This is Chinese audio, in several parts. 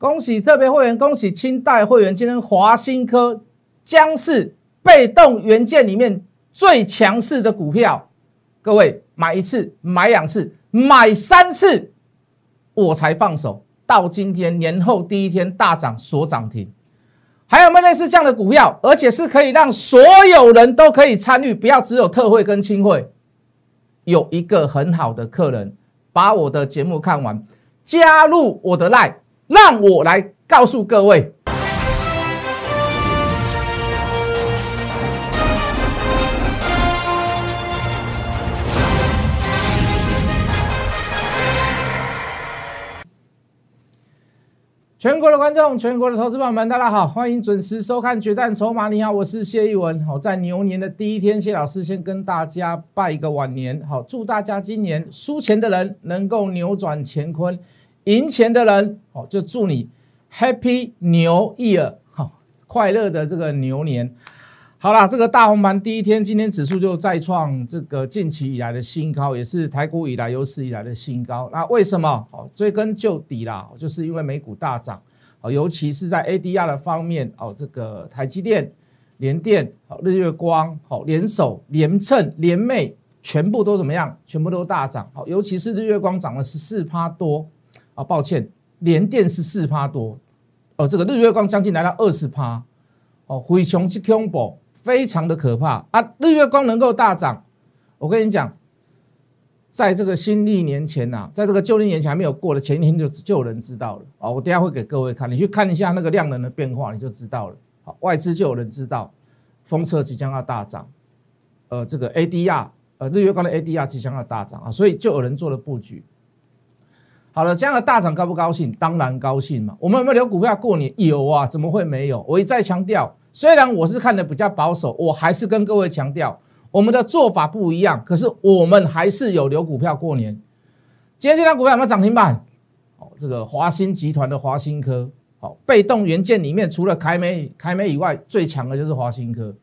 恭喜特别会员，恭喜清代会员，今天华新科将是被动元件里面最强势的股票。各位买一次，买两次，买三次，我才放手。到今天年后第一天大涨，锁涨停。还有没有类似这样的股票？而且是可以让所有人都可以参与，不要只有特惠跟轻惠。有一个很好的客人，把我的节目看完，加入我的 line，让我来告诉各位。全国的观众，全国的投资朋友们，大家好，欢迎准时收看《决战筹码》。你好，我是谢逸文。好，在牛年的第一天，谢老师先跟大家拜一个晚年。好，祝大家今年输钱的人能够扭转乾坤，赢钱的人，好，就祝你 Happy New Year，好，快乐的这个牛年。好啦，这个大红盘第一天，今天指数就再创这个近期以来的新高，也是台股以来有史以来的新高。那为什么？哦，追根究底啦，就是因为美股大涨，哦，尤其是在 ADR 的方面，哦，这个台积电、联电、哦日月光、哦联手、联称、联魅，全部都怎么样？全部都大涨。好，尤其是日月光涨了十四趴多，啊，抱歉，联电是四趴多，哦，这个日月光将近来到二十趴，哦，非常之恐怖。非常的可怕啊！日月光能够大涨，我跟你讲，在这个新历年前呐，在这个旧历年前还没有过的前一天就就有人知道了啊！我等下会给各位看，你去看一下那个量能的变化，你就知道了。好，外资就有人知道，风车即将要大涨，呃，这个 ADR，呃，日月光的 ADR 即将要大涨啊，所以就有人做了布局。好了，这样的大涨高不高兴？当然高兴嘛！我们有没有留股票过年？有啊，怎么会没有？我一再强调。虽然我是看的比较保守，我还是跟各位强调，我们的做法不一样。可是我们还是有留股票过年。今天这张股票有没有涨停板？哦，这个华兴集团的华兴科，好，被动元件里面除了凯美、凯美以外，最强的就是华兴科。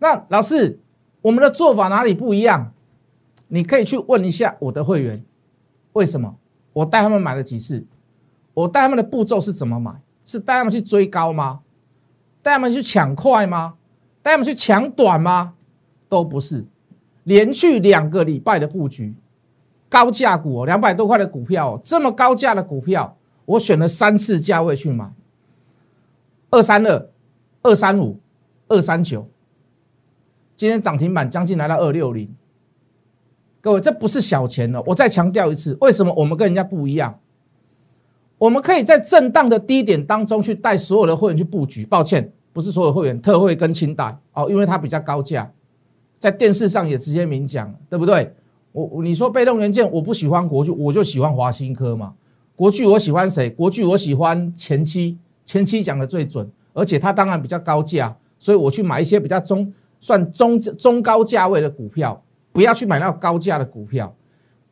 那老师，我们的做法哪里不一样？你可以去问一下我的会员，为什么我带他们买了几次？我带他们的步骤是怎么买？是带他们去追高吗？带他们去抢快吗？带他们去抢短吗？都不是，连续两个礼拜的布局，高价股哦，两百多块的股票哦，这么高价的股票，我选了三次价位去买，二三二、二三五、二三九，今天涨停板将近来到二六零，各位这不是小钱哦，我再强调一次，为什么我们跟人家不一样？我们可以在震荡的低点当中去带所有的会员去布局。抱歉，不是所有会员，特惠跟清代哦，因为它比较高价，在电视上也直接明讲，对不对？我你说被动元件，我不喜欢国巨，我就喜欢华新科嘛。国巨我喜欢谁？国巨我喜欢前期，前期讲的最准，而且它当然比较高价，所以我去买一些比较中算中中高价位的股票，不要去买那高价的股票。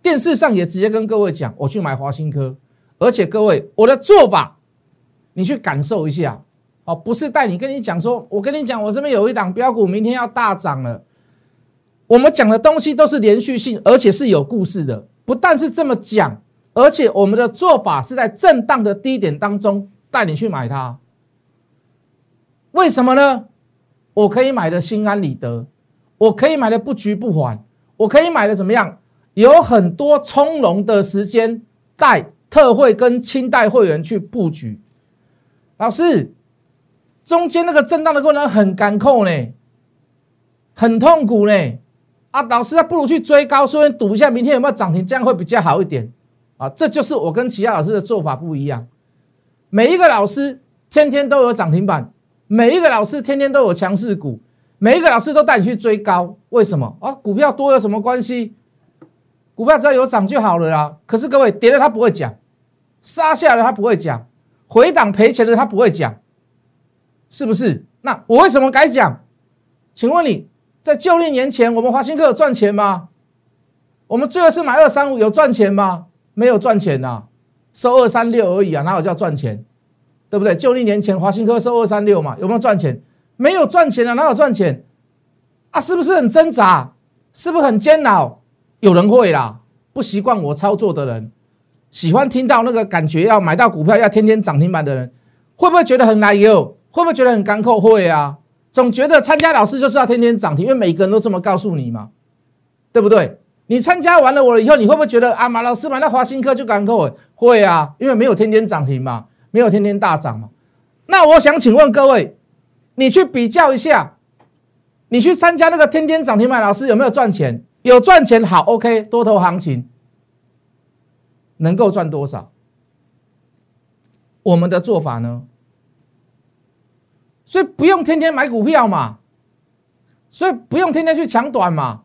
电视上也直接跟各位讲，我去买华新科。而且各位，我的做法，你去感受一下，哦，不是带你跟你讲说，我跟你讲，我这边有一档标股，明天要大涨了。我们讲的东西都是连续性，而且是有故事的。不但是这么讲，而且我们的做法是在震荡的低点当中带你去买它。为什么呢？我可以买的心安理得，我可以买的不急不缓，我可以买的怎么样？有很多从容的时间带。特惠跟清代会员去布局，老师，中间那个震荡的过程很干扣呢，很痛苦呢。啊，老师，他不如去追高，顺便赌一下明天有没有涨停，这样会比较好一点啊。这就是我跟其他老师的做法不一样。每一个老师天天都有涨停板，每一个老师天天都有强势股，每一个老师都带你去追高，为什么啊？股票多有什么关系？股票只要有涨就好了啦。可是各位跌了他不会讲，杀下来他不会讲，回档赔钱的他不会讲，是不是？那我为什么该讲？请问你在旧历年前，我们华兴科有赚钱吗？我们最后是买二三五有赚钱吗？没有赚钱呐，收二三六而已啊，哪有叫赚钱？对不对？旧历年前华兴科收二三六嘛，有没有赚钱？没有赚钱啊，哪有赚钱？啊，是不是很挣扎？是不是很煎熬？有人会啦，不习惯我操作的人，喜欢听到那个感觉要买到股票要天天涨停板的人，会不会觉得很难有？会不会觉得很干扣？会啊，总觉得参加老师就是要天天涨停，因为每个人都这么告诉你嘛，对不对？你参加完了我以后，你会不会觉得啊，马老师买到华新科就干扣？会啊，因为没有天天涨停嘛，没有天天大涨嘛。那我想请问各位，你去比较一下，你去参加那个天天涨停板老师有没有赚钱？有赚钱好，OK，多头行情能够赚多少？我们的做法呢？所以不用天天买股票嘛，所以不用天天去抢短嘛，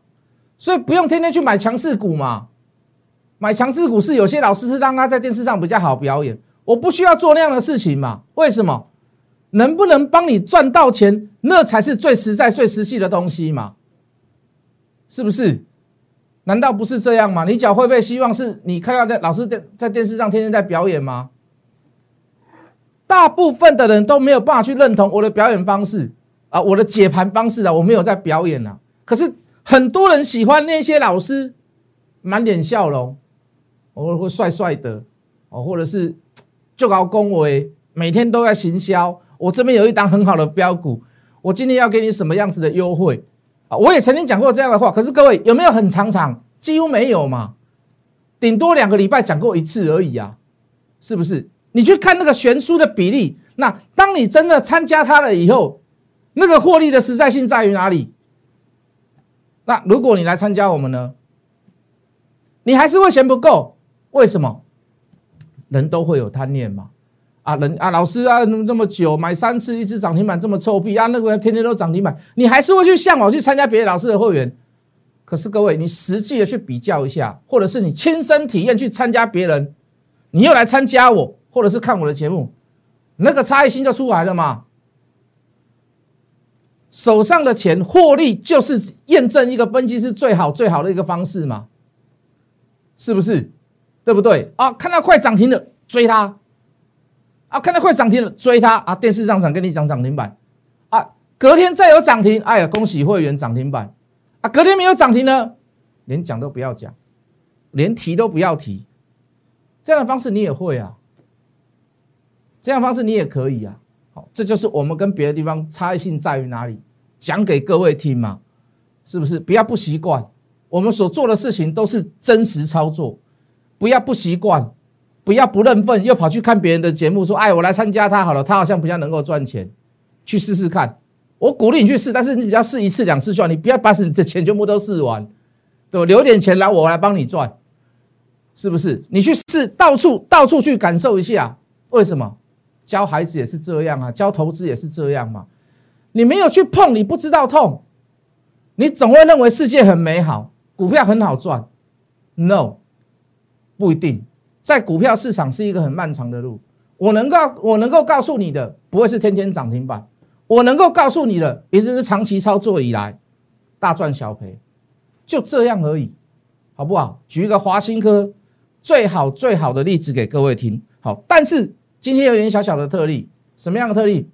所以不用天天去买强势股嘛。买强势股是有些老师是让他在电视上比较好表演，我不需要做那样的事情嘛？为什么？能不能帮你赚到钱，那才是最实在、最实际的东西嘛？是不是？难道不是这样吗？你缴会费希望是你看到的老师在在电视上天天在表演吗？大部分的人都没有办法去认同我的表演方式啊，我的解盘方式啊，我没有在表演啊。可是很多人喜欢那些老师满脸笑容，我会帅帅的哦，或者是就搞恭维，每天都在行销。我这边有一档很好的标股，我今天要给你什么样子的优惠啊？我也曾经讲过这样的话，可是各位有没有很常常？几乎没有嘛，顶多两个礼拜讲过一次而已啊，是不是？你去看那个悬殊的比例，那当你真的参加它了以后，那个获利的实在性在于哪里？那如果你来参加我们呢，你还是会嫌不够，为什么？人都会有贪念嘛。啊，人啊，老师啊，那么久买三次，一次涨停板这么臭屁啊，那个天天都涨停板，你还是会去向往去参加别的老师的会员。可是各位，你实际的去比较一下，或者是你亲身体验去参加别人，你又来参加我，或者是看我的节目，那个差异性就出来了嘛。手上的钱获利就是验证一个分析是最好最好的一个方式嘛，是不是？对不对？啊，看到快涨停的追它。啊，看到快涨停了，追它啊！电视上涨跟你讲涨停板啊，隔天再有涨停，哎呀，恭喜会员涨停板啊！隔天没有涨停呢，连讲都不要讲，连提都不要提，这样的方式你也会啊？这样方式你也可以啊？好，这就是我们跟别的地方差异性在于哪里？讲给各位听嘛，是不是？不要不习惯，我们所做的事情都是真实操作，不要不习惯。不要不认份，又跑去看别人的节目，说：“哎，我来参加他好了，他好像比较能够赚钱，去试试看。”我鼓励你去试，但是你比较试一次两次赚，你不要把你的钱全部都试完，对吧？留点钱来，我来帮你赚，是不是？你去试，到处到处去感受一下，为什么？教孩子也是这样啊，教投资也是这样嘛。你没有去碰，你不知道痛，你总会认为世界很美好，股票很好赚。No，不一定。在股票市场是一个很漫长的路，我能够我能够告诉你的不会是天天涨停板，我能够告诉你的也就是长期操作以来大赚小赔，就这样而已，好不好？举一个华新科最好最好的例子给各位听，好，但是今天有点小小的特例，什么样的特例？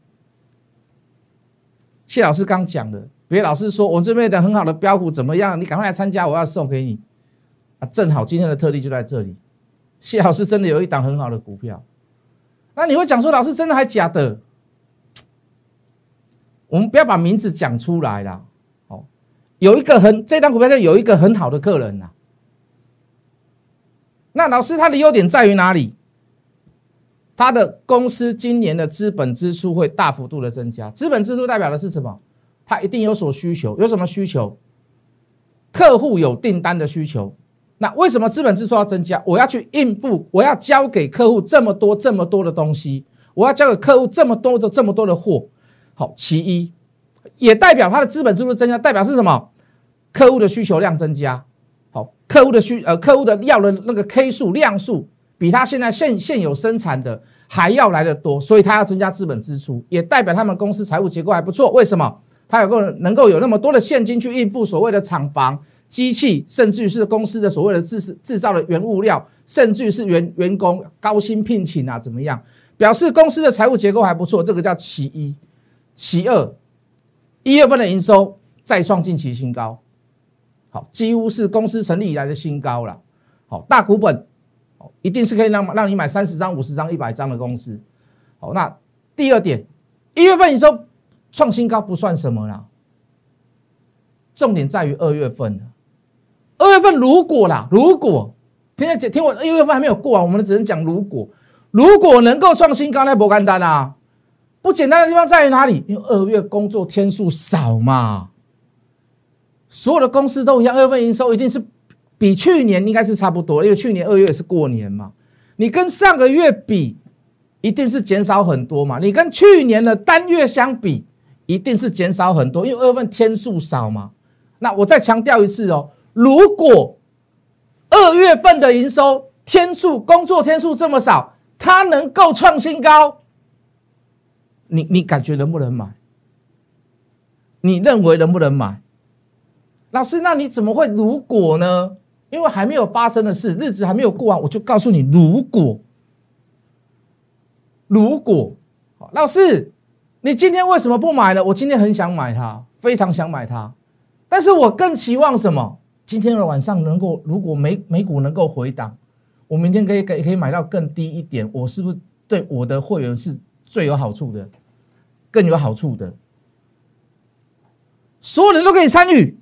谢老师刚讲的，别老师说我这边的很好的标股怎么样？你赶快来参加，我要送给你啊！正好今天的特例就在这里。谢老师真的有一档很好的股票，那你会讲说老师真的还假的？我们不要把名字讲出来啦。哦，有一个很这档股票上有一个很好的客人呐。那老师他的优点在于哪里？他的公司今年的资本支出会大幅度的增加，资本支出代表的是什么？他一定有所需求，有什么需求？客户有订单的需求。那为什么资本支出要增加？我要去应付，我要交给客户这么多这么多的东西，我要交给客户这么多的这么多的货。好，其一，也代表他的资本支出增加，代表是什么？客户的需求量增加。好，客户的需呃，客户的要的那个 K 数量数，比他现在现现有生产的还要来的多，所以他要增加资本支出，也代表他们公司财务结构还不错。为什么？他有够能够有那么多的现金去应付所谓的厂房。机器，甚至于是公司的所谓的制制造的原物料，甚至于是员员工高薪聘请啊，怎么样？表示公司的财务结构还不错，这个叫其一。其二，一月份的营收再创近期新高，好，几乎是公司成立以来的新高了。好，大股本，一定是可以让让你买三十张、五十张、一百张的公司。好，那第二点，一月份营收创新高不算什么啦，重点在于二月份二月份如果啦，如果听下听我一月份还没有过完，我们只能讲如果，如果能够创新高，那不简单啊。不简单的地方在于哪里？因为二月工作天数少嘛，所有的公司都一样，二月份营收一定是比去年应该是差不多，因为去年二月是过年嘛。你跟上个月比，一定是减少很多嘛。你跟去年的单月相比，一定是减少很多，因为二月份天数少嘛。那我再强调一次哦，如果二月份的营收天数工作天数这么少，它能够创新高。你你感觉能不能买？你认为能不能买？老师，那你怎么会如果呢？因为还没有发生的事，日子还没有过完，我就告诉你，如果，如果，老师，你今天为什么不买呢？我今天很想买它，非常想买它，但是我更期望什么？今天的晚上能够，如果美美股能够回档，我明天可以可可以买到更低一点，我是不是对我的会员是最有好处的？更有好处的，所有人都可以参与。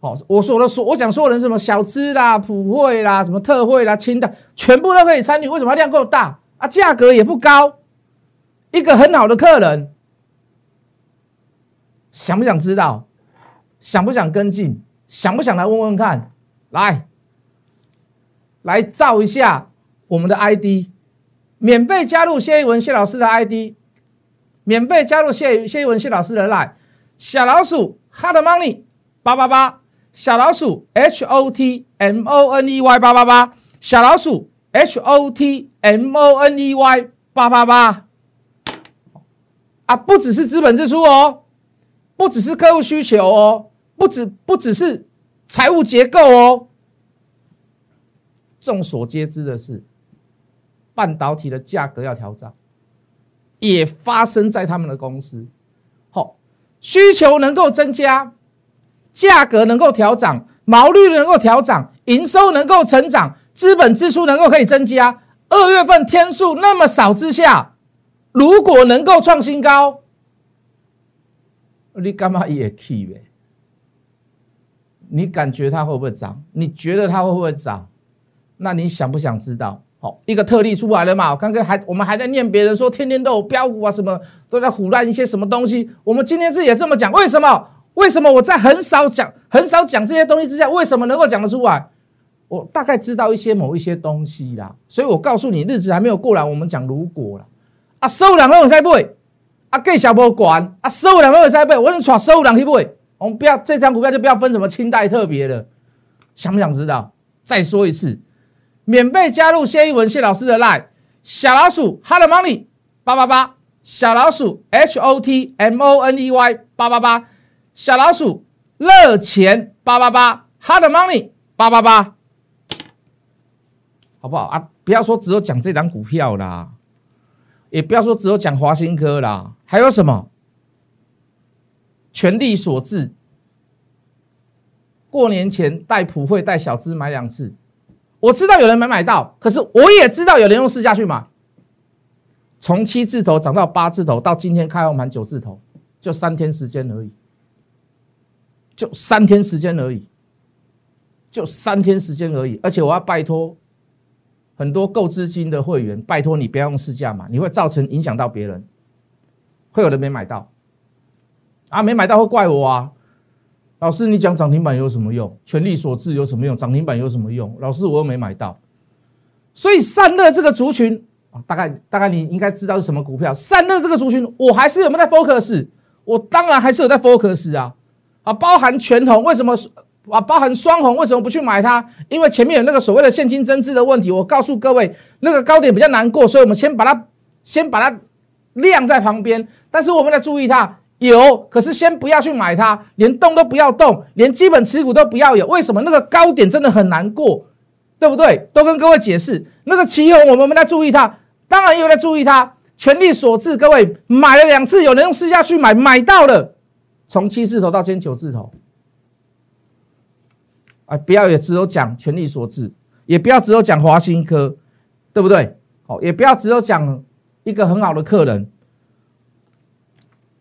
好，我说的说，我讲所有人什么小资啦、普惠啦、什么特惠啦、清代，全部都可以参与。为什么量够大啊？价格也不高，一个很好的客人，想不想知道？想不想跟进？想不想来问问看？来，来照一下我们的 ID，免费加入谢一文谢老师的 ID。免费加入谢谢文谢老师的 line，小老鼠 hot money 八八八，小老鼠 h o t m o n e y 八八八，小老鼠 h o t m o n e y 八八八。啊，不只是资本支出哦，不只是客户需求哦，不只不只是财务结构哦。众所皆知的是，半导体的价格要调整。也发生在他们的公司，好，需求能够增加，价格能够调涨，毛利率能够调涨，营收能够成长，资本支出能够可以增加。二月份天数那么少之下，如果能够创新高，你干嘛也去呗？你感觉它会不会涨？你觉得它会不会涨？那你想不想知道？好一个特例出来了嘛？刚刚还我们还在念别人说天天都有标股啊，什么都在胡乱一些什么东西。我们今天自己也这么讲，为什么？为什么我在很少讲、很少讲这些东西之下，为什么能够讲得出来？我大概知道一些某一些东西啦，所以我告诉你，日子还没有过来，我们讲如果了啊，收两都有在买，啊，给小波管啊，收两都有在买，我能闯收两去买。我们不要这张股票就不要分什么清代特别的，想不想知道？再说一次。免费加入谢一文谢老师的 line 小老鼠 hot money 八八八小老鼠 h o t m o n e y 八八八小老鼠热钱八八八 hot money 八八八，好不好啊？不要说只有讲这张股票啦，也不要说只有讲华兴科啦，还有什么？全力所致。过年前带普惠带小资买两次。我知道有人没买到，可是我也知道有人用市价去买，从七字头涨到八字头，到今天开红盘九字头，就三天时间而已，就三天时间而已，就三天时间而已。而且我要拜托很多够资金的会员，拜托你不要用市价买，你会造成影响到别人，会有人没买到，啊，没买到会怪我啊。老师，你讲涨停板有什么用？权力所致有什么用？涨停板有什么用？老师，我又没买到，所以散热这个族群啊，大概大概你应该知道是什么股票。散热这个族群，我还是有没有在 focus？我当然还是有在 focus 啊啊，包含全红，为什么啊？包含双红，为什么不去买它？因为前面有那个所谓的现金增资的问题。我告诉各位，那个高点比较难过，所以我们先把它先把它晾在旁边。但是我们来注意它。有，可是先不要去买它，连动都不要动，连基本持股都不要有。为什么？那个高点真的很难过，对不对？都跟各位解释，那个旗红我们在注意它，当然有在注意它，全力所致。各位买了两次，有人用市价去买，买到了，从七字头到今天九字头，哎，不要也只有讲全力所致，也不要只有讲华新科，对不对？好，也不要只有讲一个很好的客人，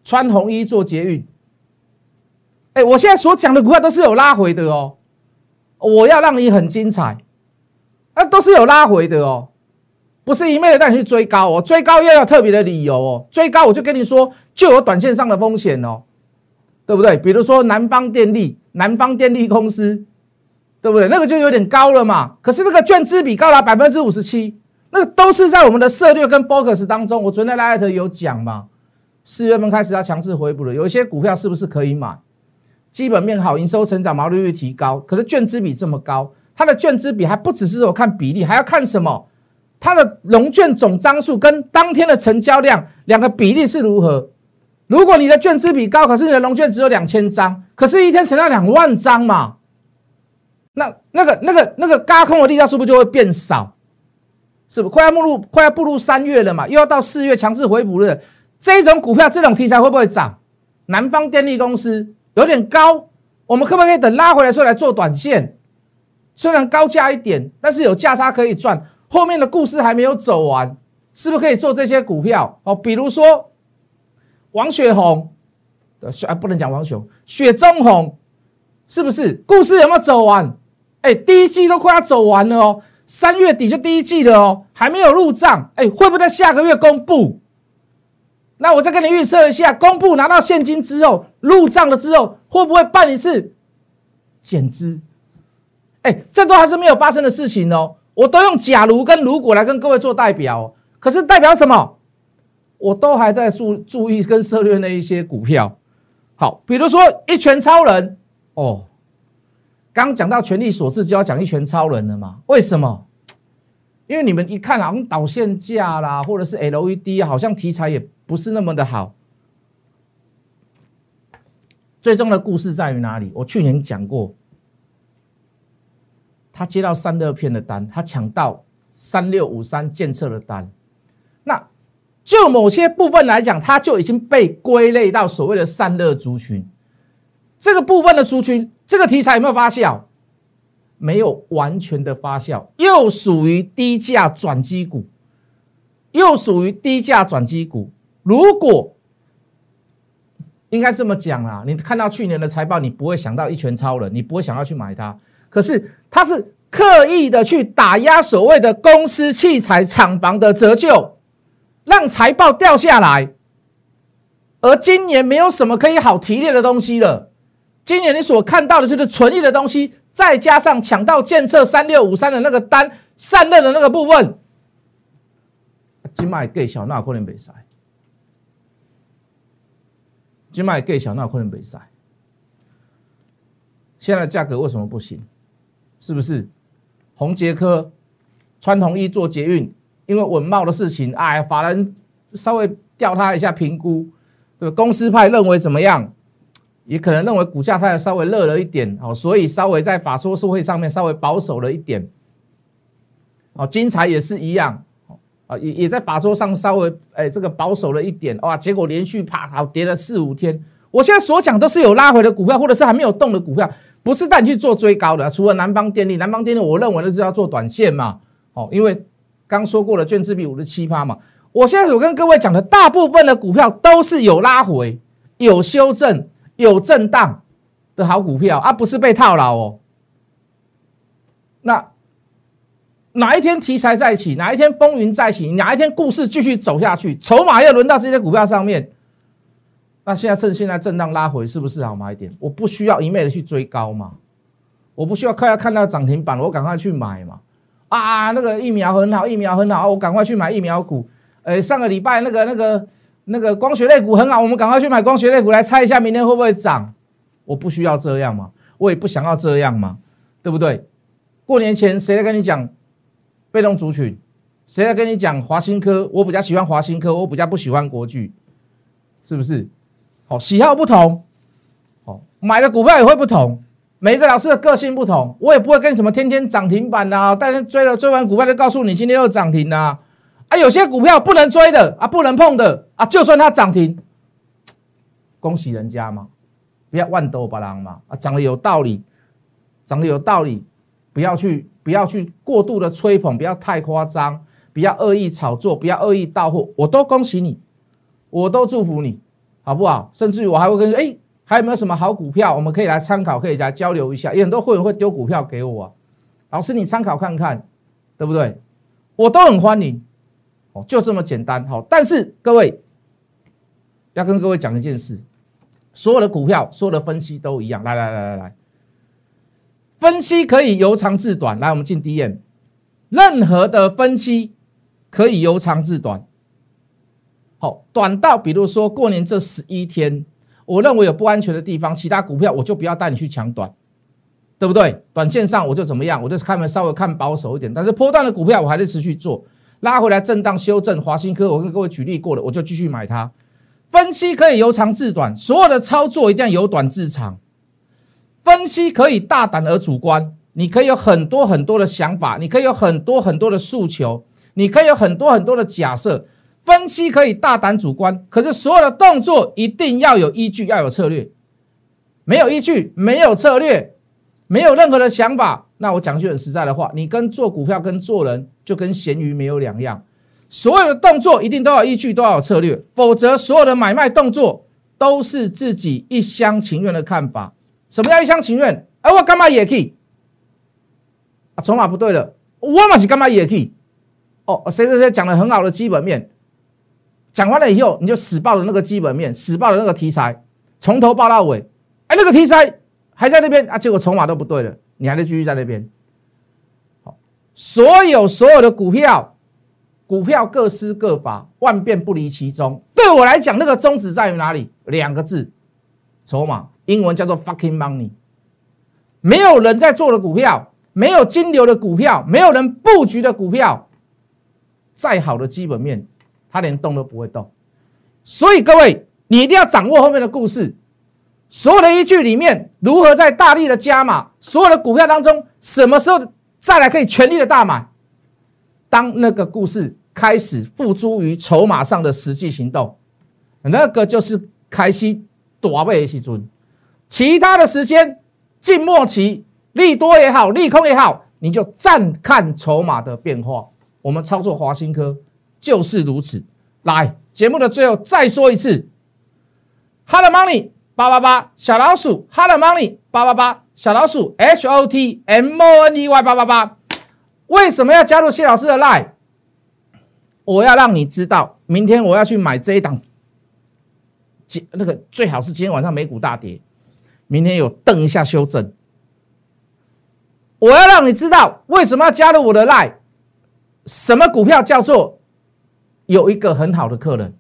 穿红衣做捷运。哎，我现在所讲的股票都是有拉回的哦，我要让你很精彩，啊，都是有拉回的哦，不是一昧的带你去追高哦，追高又要特别的理由哦，追高我就跟你说就有短线上的风险哦，对不对？比如说南方电力，南方电力公司，对不对？那个就有点高了嘛，可是那个券资比高达百分之五十七，那个都是在我们的策略跟 focus 当中，我昨天在 light 有讲嘛，四月份开始要强制回补了，有一些股票是不是可以买？基本面好，营收成长，毛利率提高，可是券资比这么高，它的券资比还不只是我看比例，还要看什么？它的融券总张数跟当天的成交量两个比例是如何？如果你的券资比高，可是你的融券只有两千张，可是一天成交两万张嘛，那那个那个那个嘎空的力量是不是就会变少？是不快要步入快要步入三月了嘛？又要到四月强制回补了，这种股票这种题材会不会涨？南方电力公司。有点高，我们可不可以等拉回来时候来做短线？虽然高价一点，但是有价差可以赚。后面的故事还没有走完，是不是可以做这些股票？哦，比如说王雪红，不能讲王雪红，雪中红，是不是？故事有没有走完？哎，第一季都快要走完了哦，三月底就第一季了哦，还没有入账。哎，会不会在下个月公布？那我再跟你预测一下，公布拿到现金之后，入账了之后，会不会办一次减资？哎，这都还是没有发生的事情哦。我都用假如跟如果来跟各位做代表，可是代表什么？我都还在注注意跟涉略那一些股票。好，比如说一拳超人哦，刚讲到权力所致就要讲一拳超人了嘛？为什么？因为你们一看好像导线架啦，或者是 LED，好像题材也。不是那么的好。最终的故事在于哪里？我去年讲过，他接到散热片的单，他抢到三六五三建测的单。那就某些部分来讲，他就已经被归类到所谓的散热族群。这个部分的族群，这个题材有没有发酵？没有完全的发酵，又属于低价转机股，又属于低价转机股。如果应该这么讲啦，你看到去年的财报，你不会想到一拳超人，你不会想要去买它。可是它是刻意的去打压所谓的公司器材厂房的折旧，让财报掉下来。而今年没有什么可以好提炼的东西了。今年你所看到的就是纯益的东西，再加上抢到建测三六五三的那个单散热的那个部分，今麦给小那可能没塞。今麦更小，那可能比赛。现在价格为什么不行？是不是红杰科穿红衣做捷运？因为稳茂的事情，哎，法人稍微调他一下评估，对公司派认为怎么样？也可能认为股价它稍微热了一点，哦，所以稍微在法说社会上面稍微保守了一点。哦，金财也是一样。啊也也在法桌上稍微哎，这个保守了一点哇，结果连续啪好跌了四五天。我现在所讲都是有拉回的股票，或者是还没有动的股票，不是带你去做追高的。除了南方电力，南方电力我认为的是要做短线嘛，哦，因为刚说过了，券资比五十七趴嘛。我现在所跟各位讲的大部分的股票都是有拉回、有修正、有震荡的好股票，而不是被套牢哦。那。哪一天题材再起，哪一天风云再起，哪一天故事继续走下去，筹码要轮到这些股票上面，那现在趁现在震荡拉回，是不是好买点？我不需要一昧的去追高嘛，我不需要快要看到涨停板，我赶快去买嘛。啊，那个疫苗很好，疫苗很好，我赶快去买疫苗股。呃，上个礼拜那个那个那个光学类股很好，我们赶快去买光学类股来猜一下明天会不会涨。我不需要这样嘛，我也不想要这样嘛，对不对？过年前谁来跟你讲？被动族群，谁来跟你讲华新科？我比较喜欢华新科，我比较不喜欢国巨，是不是？好，喜好不同，好，买的股票也会不同。每个老师的个性不同，我也不会跟你什么天天涨停板呐。但是追了追完股票就告诉你今天又涨停呐。啊，有些股票不能追的啊，不能碰的啊，就算它涨停，恭喜人家嘛，不要万斗巴郎嘛啊，涨得有道理，涨得有道理。不要去不要去过度的吹捧，不要太夸张，不要恶意炒作，不要恶意到货，我都恭喜你，我都祝福你，好不好？甚至于我还会跟哎，还有没有什么好股票，我们可以来参考，可以来交流一下。有很多会员会丢股票给我，老师你参考看看，对不对？我都很欢迎，哦，就这么简单，好。但是各位要跟各位讲一件事。所有的股票，所有的分析都一样。来来来来来，分析可以由长至短。来，我们进 D M，任何的分析可以由长至短。好，短到比如说过年这十一天，我认为有不安全的地方，其他股票我就不要带你去抢短，对不对？短线上我就怎么样，我就看稍微看保守一点。但是波段的股票我还是持续做，拉回来震荡修正。华新科我跟各位举例过了，我就继续买它。分析可以由长至短，所有的操作一定要由短至长。分析可以大胆而主观，你可以有很多很多的想法，你可以有很多很多的诉求，你可以有很多很多的假设。分析可以大胆主观，可是所有的动作一定要有依据，要有策略。没有依据，没有策略，没有任何的想法，那我讲句很实在的话，你跟做股票跟做人就跟咸鱼没有两样。所有的动作一定都要依据，都要策略，否则所有的买卖动作都是自己一厢情愿的看法。什么叫一厢情愿？哎，我干嘛也可以？啊，筹码不对了，我嘛是干嘛也可以？哦，谁谁谁讲了很好的基本面，讲完了以后，你就死抱着那个基本面，死抱着那个题材，从头抱到尾。哎，那个题材还在那边啊，结果筹码都不对了，你还得继续在那边。所有所有的股票。股票各施各法，万变不离其宗。对我来讲，那个宗旨在于哪里？两个字：筹码。英文叫做 fucking money。没有人在做的股票，没有金流的股票，没有人布局的股票，再好的基本面，它连动都不会动。所以各位，你一定要掌握后面的故事。所有的依据里面，如何在大力的加码？所有的股票当中，什么时候再来可以全力的大买？当那个故事。开始付诸于筹码上的实际行动，那个就是开西多倍的时准。其他的时间，静默期，利多也好，利空也好，你就暂看筹码的变化。我们操作华新科就是如此。来，节目的最后再说一次，Hello Money 八八八小老鼠，Hot Money 八八八小老鼠，H O T M O N E Y 八八八。为什么要加入谢老师的 Line？我要让你知道，明天我要去买这一档，今那个最好是今天晚上美股大跌，明天有瞪一下修正。我要让你知道为什么要加入我的 line，什么股票叫做有一个很好的客人。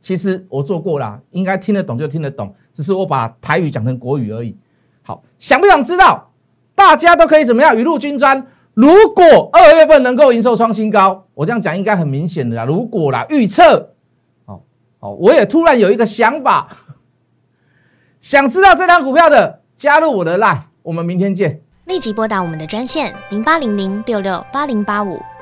其实我做过啦，应该听得懂就听得懂，只是我把台语讲成国语而已。好，想不想知道？大家都可以怎么样雨露均沾？如果二月份能够营收创新高，我这样讲应该很明显的啦。如果啦，预测，哦哦，我也突然有一个想法，想知道这张股票的，加入我的 line，我们明天见。立即拨打我们的专线零八零零六六八零八五